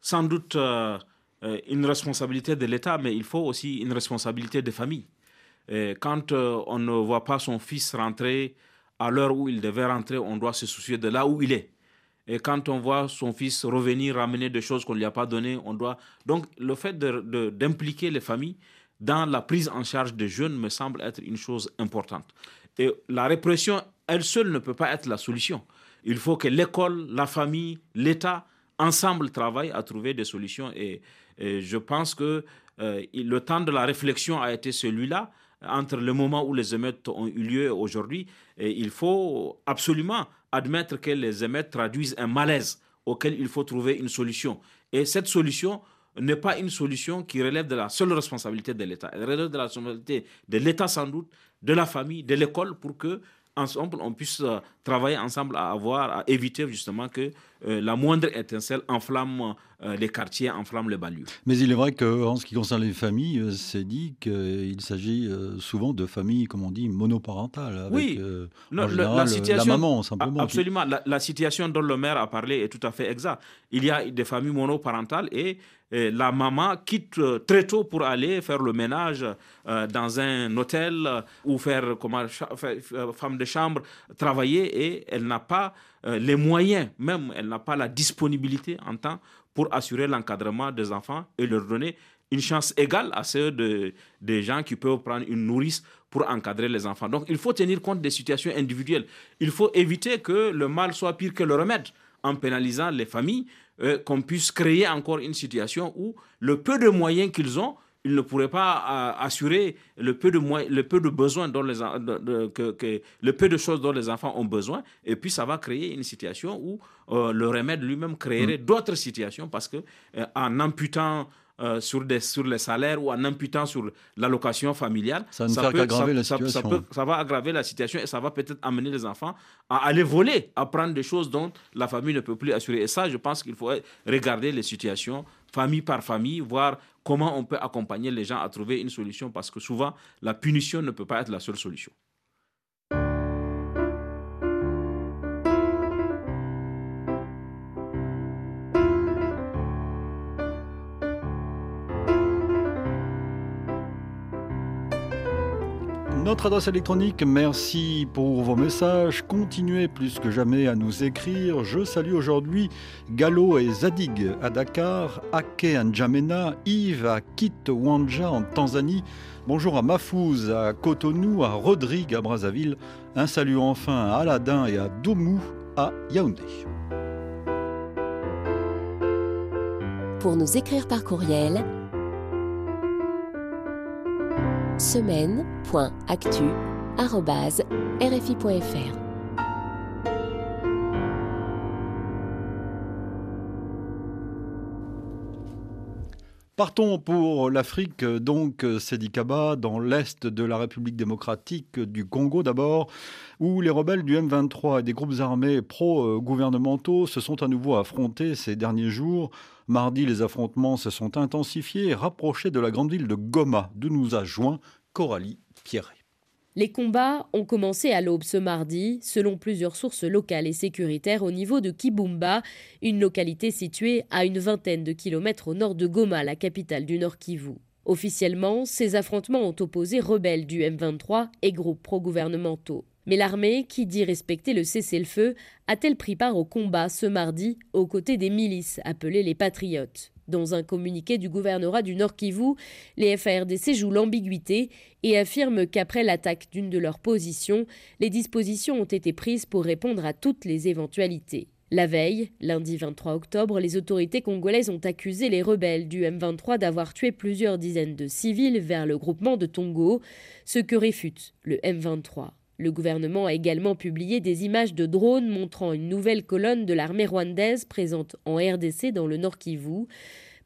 sans doute une responsabilité de l'État, mais il faut aussi une responsabilité des familles. quand on ne voit pas son fils rentrer à l'heure où il devait rentrer, on doit se soucier de là où il est. Et quand on voit son fils revenir ramener des choses qu'on ne lui a pas données, on doit. Donc, le fait d'impliquer les familles dans la prise en charge des jeunes me semble être une chose importante. Et la répression, elle seule, ne peut pas être la solution. Il faut que l'école, la famille, l'État, ensemble travaillent à trouver des solutions. Et, je pense que euh, le temps de la réflexion a été celui-là entre le moment où les émeutes ont eu lieu aujourd'hui. Et il faut absolument admettre que les émeutes traduisent un malaise auquel il faut trouver une solution. Et cette solution n'est pas une solution qui relève de la seule responsabilité de l'État. Elle relève de la responsabilité de l'État sans doute, de la famille, de l'école pour que ensemble, on puisse euh, travailler ensemble à avoir, à éviter justement que euh, la moindre étincelle enflamme euh, les quartiers, enflamme les banlieues. Mais il est vrai qu'en ce qui concerne les familles, c'est dit qu'il s'agit souvent de familles, comme on dit, monoparentales. Avec, oui, la, situation, maman, simplement. Absolument. La, situation dont le maire a parlé est tout à fait exacte. Il y a des familles monoparentales et la maman quitte très tôt pour aller faire le ménage dans un hôtel ou faire comment femme de chambre travailler et elle n'a pas euh, les moyens, même elle n'a pas la disponibilité en temps pour assurer l'encadrement des enfants et leur donner une chance égale à ceux de, des gens qui peuvent prendre une nourrice pour encadrer les enfants. Donc il faut tenir compte des situations individuelles. Il faut éviter que le mal soit pire que le remède en pénalisant les familles, euh, qu'on puisse créer encore une situation où le peu de moyens qu'ils ont ils ne pourraient pas euh, assurer le peu de le peu de besoins dont les que, le peu de choses dont les enfants ont besoin et puis ça va créer une situation où euh, le remède lui-même créerait mm. d'autres situations parce que en amputant sur, des, sur les salaires ou en imputant sur l'allocation familiale, ça, ça, peut, la ça, ça, va aggraver la situation et ça va peut-être amener les enfants à aller voler, à prendre des choses dont la famille ne peut plus assurer. Et ça, je pense qu'il faut regarder les situations famille par famille, voir comment on peut accompagner les gens à trouver une solution, parce que souvent, la punition ne peut pas être la seule solution. Notre adresse électronique, merci pour vos messages. Continuez plus que jamais à nous écrire. Je salue aujourd'hui Gallo et Zadig à Dakar, Ake N'Djamena, Yves à Kitwanja en Tanzanie. Bonjour à Mafouz, à Cotonou, à Rodrigue à Brazzaville. Un salut enfin à Aladin et à Doumou à Yaoundé. Pour nous écrire par courriel, semaine.actu.rfi.fr. Partons pour l'Afrique, donc Sédikaba, dans l'est de la République démocratique du Congo d'abord, où les rebelles du M23 et des groupes armés pro-gouvernementaux se sont à nouveau affrontés ces derniers jours. Mardi, les affrontements se sont intensifiés et rapprochés de la grande ville de Goma, d'où nous a joint Coralie Pierret. Les combats ont commencé à l'aube ce mardi, selon plusieurs sources locales et sécuritaires au niveau de Kibumba, une localité située à une vingtaine de kilomètres au nord de Goma, la capitale du Nord Kivu. Officiellement, ces affrontements ont opposé rebelles du M23 et groupes pro-gouvernementaux. Mais l'armée, qui dit respecter le cessez-le-feu, a-t-elle pris part au combat ce mardi aux côtés des milices appelées les Patriotes? Dans un communiqué du gouvernorat du Nord Kivu, les FARDC jouent l'ambiguïté et affirment qu'après l'attaque d'une de leurs positions, les dispositions ont été prises pour répondre à toutes les éventualités. La veille, lundi 23 octobre, les autorités congolaises ont accusé les rebelles du M23 d'avoir tué plusieurs dizaines de civils vers le groupement de Tongo, ce que réfute le M23. Le gouvernement a également publié des images de drones montrant une nouvelle colonne de l'armée rwandaise présente en RDC dans le Nord Kivu.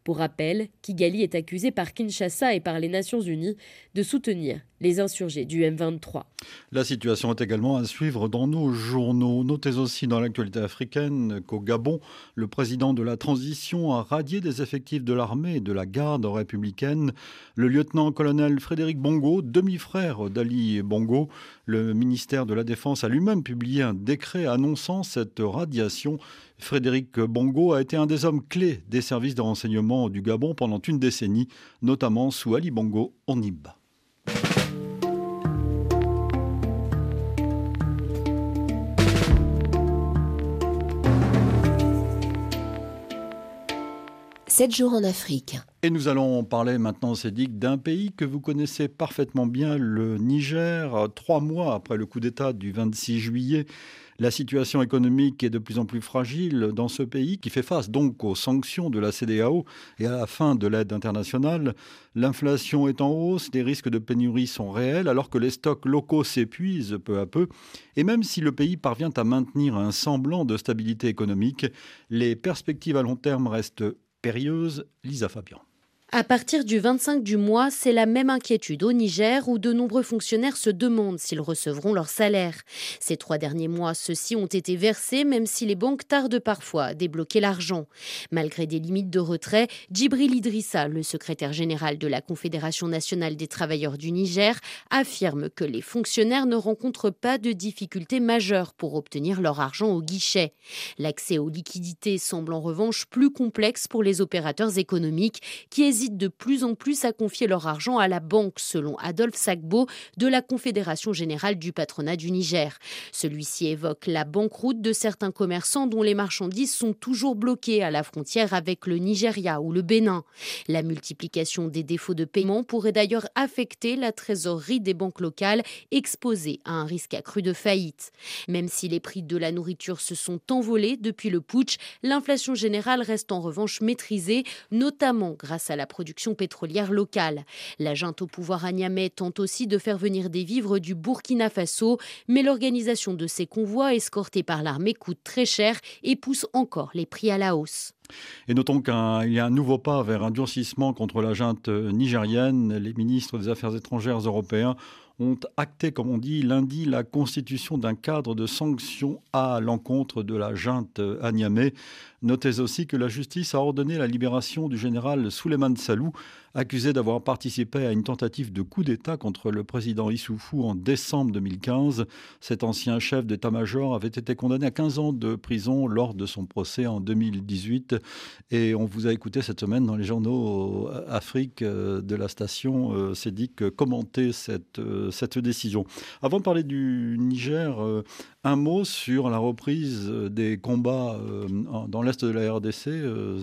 Pour rappel, Kigali est accusé par Kinshasa et par les Nations Unies de soutenir les insurgés du M23. La situation est également à suivre dans nos journaux. Notez aussi dans l'actualité africaine qu'au Gabon, le président de la transition a radié des effectifs de l'armée et de la garde républicaine. Le lieutenant-colonel Frédéric Bongo, demi-frère d'Ali Bongo, le ministère de la Défense a lui-même publié un décret annonçant cette radiation. Frédéric Bongo a été un des hommes clés des services de renseignement du Gabon pendant une décennie, notamment sous Ali Bongo Onib. 7 jours en Afrique. Et nous allons parler maintenant, Cédric, d'un pays que vous connaissez parfaitement bien, le Niger. Trois mois après le coup d'État du 26 juillet, la situation économique est de plus en plus fragile dans ce pays qui fait face donc aux sanctions de la CDAO et à la fin de l'aide internationale. L'inflation est en hausse, les risques de pénurie sont réels alors que les stocks locaux s'épuisent peu à peu. Et même si le pays parvient à maintenir un semblant de stabilité économique, les perspectives à long terme restent périlleuse, Lisa Fabian. À partir du 25 du mois, c'est la même inquiétude au Niger où de nombreux fonctionnaires se demandent s'ils recevront leur salaire. Ces trois derniers mois, ceux-ci ont été versés même si les banques tardent parfois à débloquer l'argent. Malgré des limites de retrait, Djibril Idrissa, le secrétaire général de la Confédération nationale des travailleurs du Niger, affirme que les fonctionnaires ne rencontrent pas de difficultés majeures pour obtenir leur argent au guichet. L'accès aux liquidités semble en revanche plus complexe pour les opérateurs économiques qui hésitent de plus en plus à confier leur argent à la banque, selon Adolphe Sagbo de la Confédération générale du patronat du Niger. Celui-ci évoque la banqueroute de certains commerçants dont les marchandises sont toujours bloquées à la frontière avec le Nigeria ou le Bénin. La multiplication des défauts de paiement pourrait d'ailleurs affecter la trésorerie des banques locales exposées à un risque accru de faillite. Même si les prix de la nourriture se sont envolés depuis le putsch, l'inflation générale reste en revanche maîtrisée, notamment grâce à la production pétrolière locale. La junte au pouvoir à Niamey tente aussi de faire venir des vivres du Burkina Faso, mais l'organisation de ces convois escortés par l'armée coûte très cher et pousse encore les prix à la hausse. Et notons qu'il y a un nouveau pas vers un durcissement contre la junte nigérienne. Les ministres des Affaires étrangères européens ont acté, comme on dit, lundi la constitution d'un cadre de sanctions à l'encontre de la junte à Niamey. Notez aussi que la justice a ordonné la libération du général Souleymane Salou, accusé d'avoir participé à une tentative de coup d'État contre le président Issoufou en décembre 2015. Cet ancien chef d'état-major avait été condamné à 15 ans de prison lors de son procès en 2018. Et on vous a écouté cette semaine dans les journaux euh, Afrique euh, de la station euh, que commenter cette, cette décision. Avant de parler du Niger, un mot sur la reprise des combats dans l'Est de la RDC.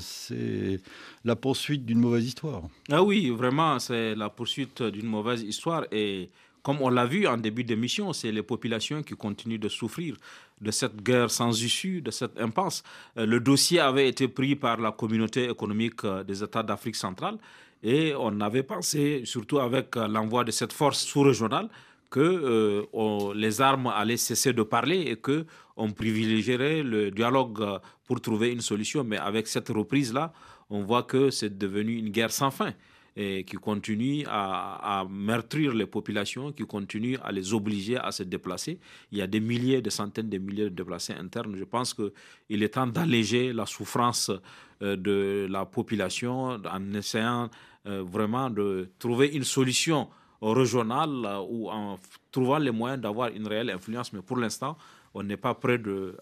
C'est la poursuite d'une mauvaise histoire. Ah oui, vraiment, c'est la poursuite d'une mauvaise histoire. Et comme on l'a vu en début d'émission, c'est les populations qui continuent de souffrir de cette guerre sans issue, de cette impasse. Le dossier avait été pris par la communauté économique des États d'Afrique centrale et on avait pensé, surtout avec l'envoi de cette force sous-régionale, que euh, les armes allaient cesser de parler et que on privilégierait le dialogue pour trouver une solution. Mais avec cette reprise-là, on voit que c'est devenu une guerre sans fin et qui continue à, meurtrir les populations, qui continue à les obliger à se déplacer. Il y a des milliers, des centaines de milliers de déplacés internes. Je pense qu'il est temps d'alléger la souffrance euh, de la population en essayant euh, vraiment de trouver une solution régionale ou en trouvant les moyens d'avoir une réelle influence. Mais pour l'instant, on n'est pas prêt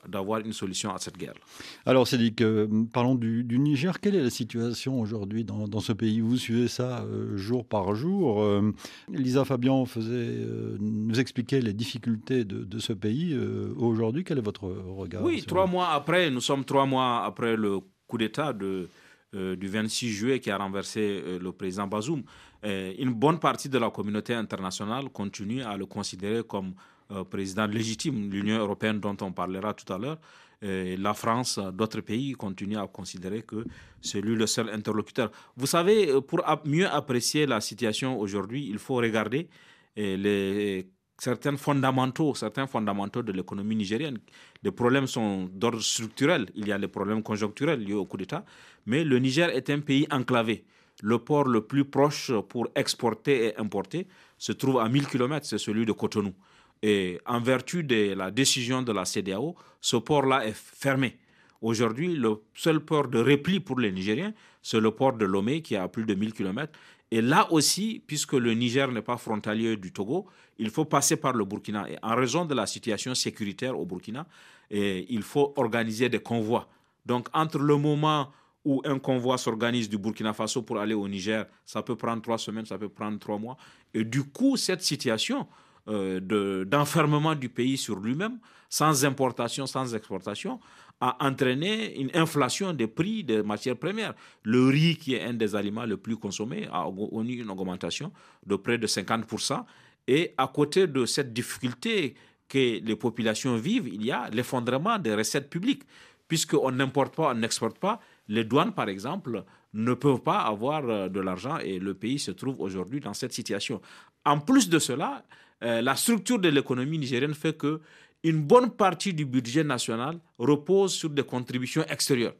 d'avoir une solution à cette guerre. Alors, Cédric, euh, parlons du, Niger. Quelle est la situation aujourd'hui dans, ce pays? Vous suivez ça euh, jour par jour. Euh, Lisa Fabian faisait, nous expliquer les difficultés de, ce pays. aujourd'hui, quel est votre regard Oui, trois mois après, nous sommes trois mois après le coup d'État de, du 26 juillet qui a renversé le président Bazoum. une bonne partie de la communauté internationale continue à le considérer comme euh, président légitime, l'Union européenne dont on parlera tout à l'heure, la France, d'autres pays continuent à considérer que c'est lui le seul interlocuteur. Vous savez, euh, pour mieux apprécier la situation aujourd'hui, il faut regarder euh, certains fondamentaux, certains fondamentaux de l'économie nigérienne. Les problèmes sont d'ordre structurel. Il y a les problèmes conjoncturels liés au coup d'État, mais le Niger est un pays enclavé. Le port le plus proche pour exporter et importer se trouve à 1000 km, c'est celui de Cotonou. Et en vertu de la décision de la CDAO, ce port-là est fermé. Aujourd'hui, le seul port de repli pour les Nigériens, c'est le port de Lomé qui est à plus de 1000 km. Et là aussi, puisque le Niger n'est pas frontalier du Togo, il faut passer par le Burkina. Et en raison de la situation sécuritaire au Burkina, il faut organiser des convois. Donc, entre le moment où un convoi s'organise du Burkina Faso pour aller au Niger, ça peut prendre trois semaines, ça peut prendre trois mois. Et du coup, cette situation euh, d'enfermement du pays sur lui-même, sans importation, sans exportation, a entraîné une inflation des prix des matières premières. Le riz, qui est un des aliments les plus consommés, a eu une augmentation de près de 50%. Et à côté de cette difficulté que les populations vivent, il y a l'effondrement des recettes publiques. Puisqu'on n'importe pas, on n'exporte pas, les douanes, par exemple, ne peuvent pas avoir euh, de l'argent et le pays se trouve aujourd'hui dans cette situation. En plus de cela, euh, la structure de l'économie nigérienne fait que une bonne partie du budget national repose sur des contributions extérieures.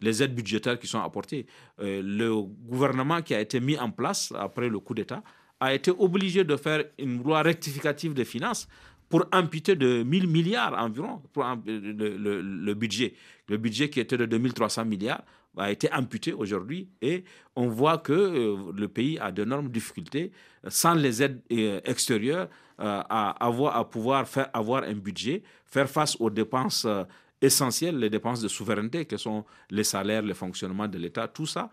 Les aides budgétaires qui sont apportées. Euh, le gouvernement qui a été mis en place après le coup d'État a été obligé de faire une loi rectificative des finances pour amputer de 1000 milliards environ pour le, budget. Le budget qui était de 2300 milliards a été amputé aujourd'hui et on voit que euh, le pays a d'énormes difficultés sans les aides euh, extérieures euh, à, avoir, à pouvoir faire avoir un budget, faire face aux dépenses essentielles, les dépenses de souveraineté, que sont les salaires, le fonctionnement de l'État, tout ça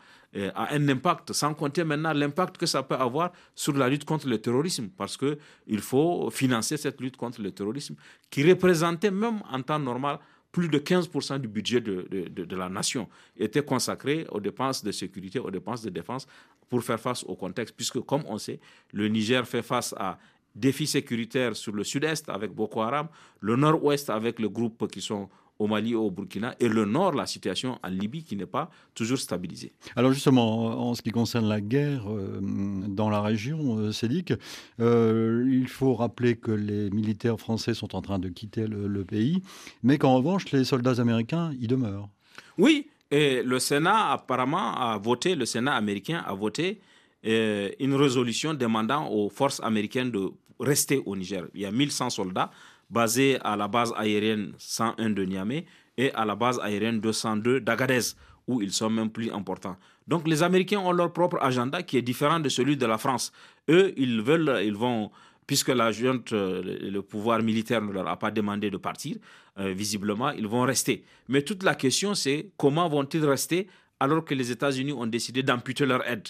a un impact, sans compter maintenant l'impact que ça peut avoir sur la lutte contre le terrorisme, parce qu'il faut financer cette lutte contre le terrorisme, qui représentait même en temps normal plus de 15% du budget de, la nation était consacré aux dépenses de sécurité, aux dépenses de défense pour faire face au contexte, puisque comme on sait, le Niger fait face à défis sécuritaires sur le sud-est avec Boko Haram, le nord-ouest avec le groupe qui sont au Mali et au Burkina, et le nord, la situation en Libye qui n'est pas toujours stabilisée. Alors justement, en ce qui concerne la guerre euh, dans la région, euh, Cédric, euh, il faut rappeler que les militaires français sont en train de quitter le, pays, mais qu'en revanche, les soldats américains y demeurent. Oui, et le Sénat apparemment a voté, le Sénat américain a voté une résolution demandant aux forces américaines de rester au Niger. Il y a 1100 soldats basé à la base aérienne 101 de Niamey et à la base aérienne 202 d'Agadez, où ils sont même plus importants. Donc les Américains ont leur propre agenda qui est différent de celui de la France. Eux, ils veulent, ils vont, puisque la junte, euh, le pouvoir militaire ne leur a pas demandé de partir, euh, visiblement, ils vont rester. Mais toute la question, c'est comment vont-ils rester alors que les États-Unis ont décidé d'amputer leur aide?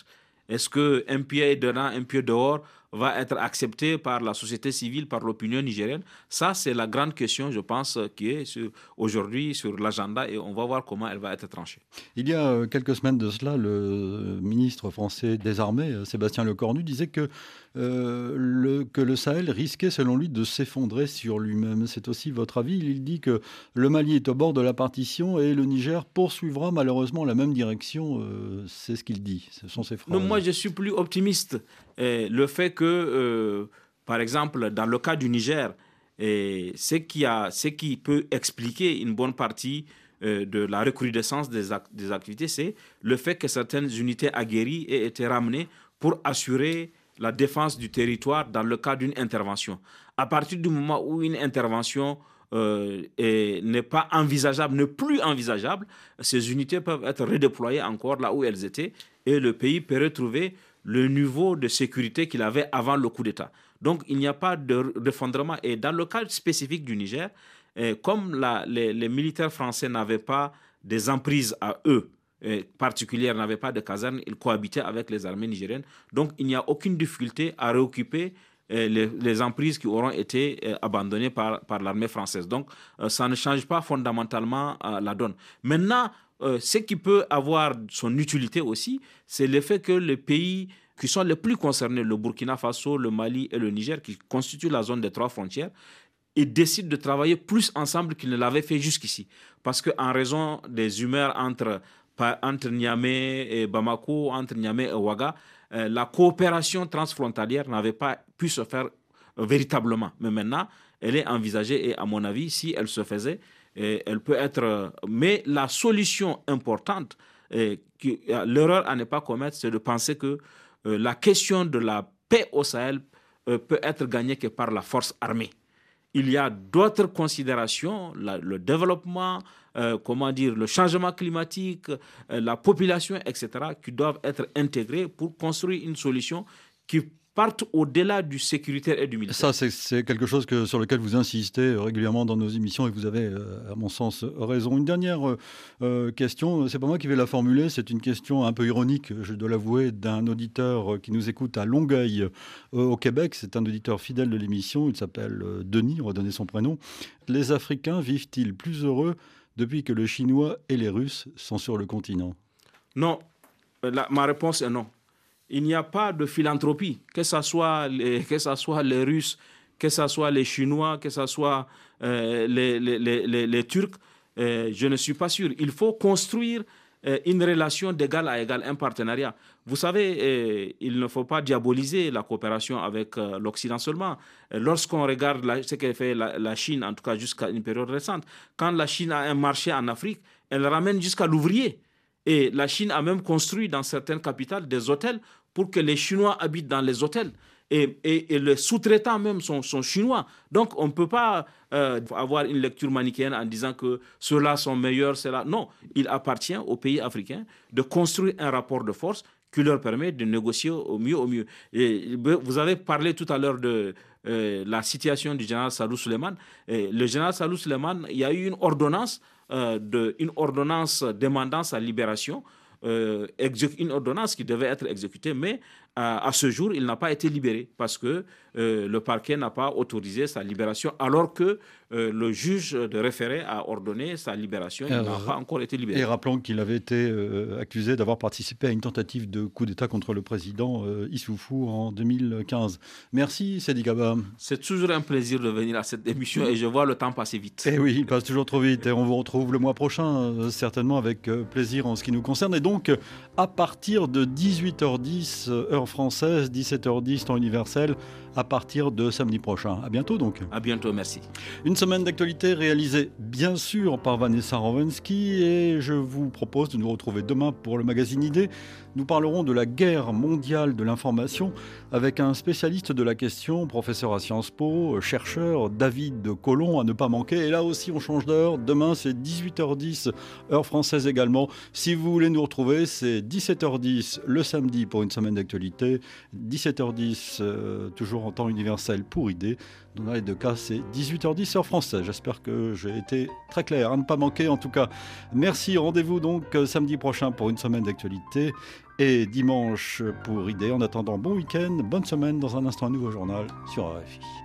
Est-ce qu'un pied dedans, un pied dehors? Va être accepté par la société civile, par l'opinion nigérienne Ça, c'est la grande question, je pense, qui est aujourd'hui sur l'agenda et on va voir comment elle va être tranchée. Il y a euh, quelques semaines de cela, le ministre français des Armées, euh, Sébastien Lecornu, disait que, euh, le, que le Sahel risquait, selon lui, de s'effondrer sur lui-même. C'est aussi votre avis. Il dit que le Mali est au bord de la partition et le Niger poursuivra malheureusement la même direction. c'est ce qu'il dit. Ce sont ses phrases. Non, moi, je suis plus optimiste le fait que, euh, par exemple, dans le cas du Niger, ce, qui a, ce qui peut expliquer une bonne partie euh, de la recrudescence des, des activités, c'est le fait que certaines unités aguerries aient été ramenées pour assurer la défense du territoire dans le cas d'une intervention. À partir du moment où une intervention euh, n'est pas envisageable, n'est plus envisageable, ces unités peuvent être redéployées encore là où elles étaient et le pays peut retrouver le niveau de sécurité qu'il avait avant le coup d'État. Donc il n'y a pas de refondrement. Et dans le cas spécifique du Niger, comme les, militaires français n'avaient pas des emprises à eux, particulières, n'avaient pas de casernes, ils cohabitaient avec les armées nigériennes. Donc il n'y a aucune difficulté à réoccuper les, emprises qui auront été abandonnées par, par l'armée française. Donc ça ne change pas fondamentalement la donne. Maintenant, ce qui peut avoir son utilité aussi, c'est le fait que les pays qui sont les plus concernés, le Burkina Faso, le Mali et le Niger, qui constituent la zone des trois frontières, ils décident de travailler plus ensemble qu'ils ne l'avaient fait jusqu'ici. Parce qu'en raison des humeurs entre, entre Niamey et Bamako, entre Niamey et Ouaga, euh, la coopération transfrontalière n'avait pas pu se faire euh, véritablement. Mais maintenant, elle est envisagée et à mon avis, si elle se faisait, euh, elle peut être... Mais la solution importante, l'erreur à ne pas commettre, c'est de penser que la question de la paix au Sahel peut être gagnée que par la force armée. Il y a d'autres considérations, le développement, euh, comment dire, le changement climatique, la population, etc., qui doivent être intégrées pour construire une solution qui partent au-delà du sécuritaire et du militaire. Ça, c'est quelque chose que, sur lequel vous insistez régulièrement dans nos émissions et vous avez, euh, à mon sens, raison. Une dernière euh, euh, question, c'est pas moi qui vais la formuler, c'est une question un peu ironique, je dois l'avouer, d'un auditeur qui nous écoute à Longueuil, au Québec. C'est un auditeur fidèle de l'émission, il s'appelle Denis, on va donner son prénom. Les Africains vivent-ils plus heureux depuis que le Chinois et les Russes sont sur le continent Non, ma réponse est non il n'y a pas de philanthropie, que ce soit les, soit les Russes, que ce soit les Chinois, que ce soit euh, les, les, les, Turcs. Euh, je ne suis pas sûr. Il faut construire euh, une relation d'égal à égal, un partenariat. Vous savez, il ne faut pas diaboliser la coopération avec l'Occident seulement. Lorsqu'on regarde ce qu'a fait la, Chine, en tout cas jusqu'à une période récente, quand la Chine a un marché en Afrique, elle ramène jusqu'à l'ouvrier. Et la Chine a même construit dans certaines capitales des hôtels pour que les Chinois habitent dans les hôtels. Et, et, les sous-traitants même sont, sont, chinois. Donc on ne peut pas euh, avoir une lecture manichéenne en disant que ceux-là sont meilleurs, ceux-là. Non, il appartient aux pays africains de construire un rapport de force qui leur permet de négocier au mieux au mieux. Vous avez parlé tout à l'heure de euh, la situation du général Salou Suleiman. le général Salou Suleiman, il y a eu une ordonnance euh, une ordonnance demandant sa libération, une ordonnance qui devait être exécutée, mais à, ce jour, il n'a pas été libéré parce que euh, le parquet n'a pas autorisé sa libération, alors que euh, le juge de référé a ordonné sa libération. Il n'a pas encore été libéré. Et rappelons qu'il avait été euh, accusé d'avoir participé à une tentative de coup d'État contre le président Issoufou en 2015. Merci, Sedi Gaba. C'est toujours un plaisir de venir à cette émission et je vois le temps passer vite. Et eh oui, il passe toujours trop vite. Et on vous retrouve le mois prochain, certainement avec plaisir en ce qui nous concerne. Et donc, à partir de 18h10, heure française, 17h10 temps universel, à partir de samedi prochain. À bientôt donc. À bientôt, merci. Une semaine d'actualité réalisée bien sûr par Vanessa Rovensky et je vous propose de nous retrouver demain pour le magazine Idée. Nous parlerons de la guerre mondiale de l'information avec un spécialiste de la question, professeur à Sciences Po, chercheur David Colomb à ne pas manquer. Et là aussi, on change d'heure. Demain, c'est 18h10, heure française également. Si vous voulez nous retrouver, c'est 17h10 le samedi pour une semaine d'actualité, 17h10 euh, toujours en temps universel pour idée. Dans les deux cas, c'est 18h10 heure française. J'espère que j'ai été très clair, à ne pas manquer en tout cas. Merci, rendez-vous donc euh, samedi prochain pour une semaine d'actualité et dimanche pour idée. En attendant, bon week-end, bonne semaine. Dans un instant, un nouveau journal sur RFI.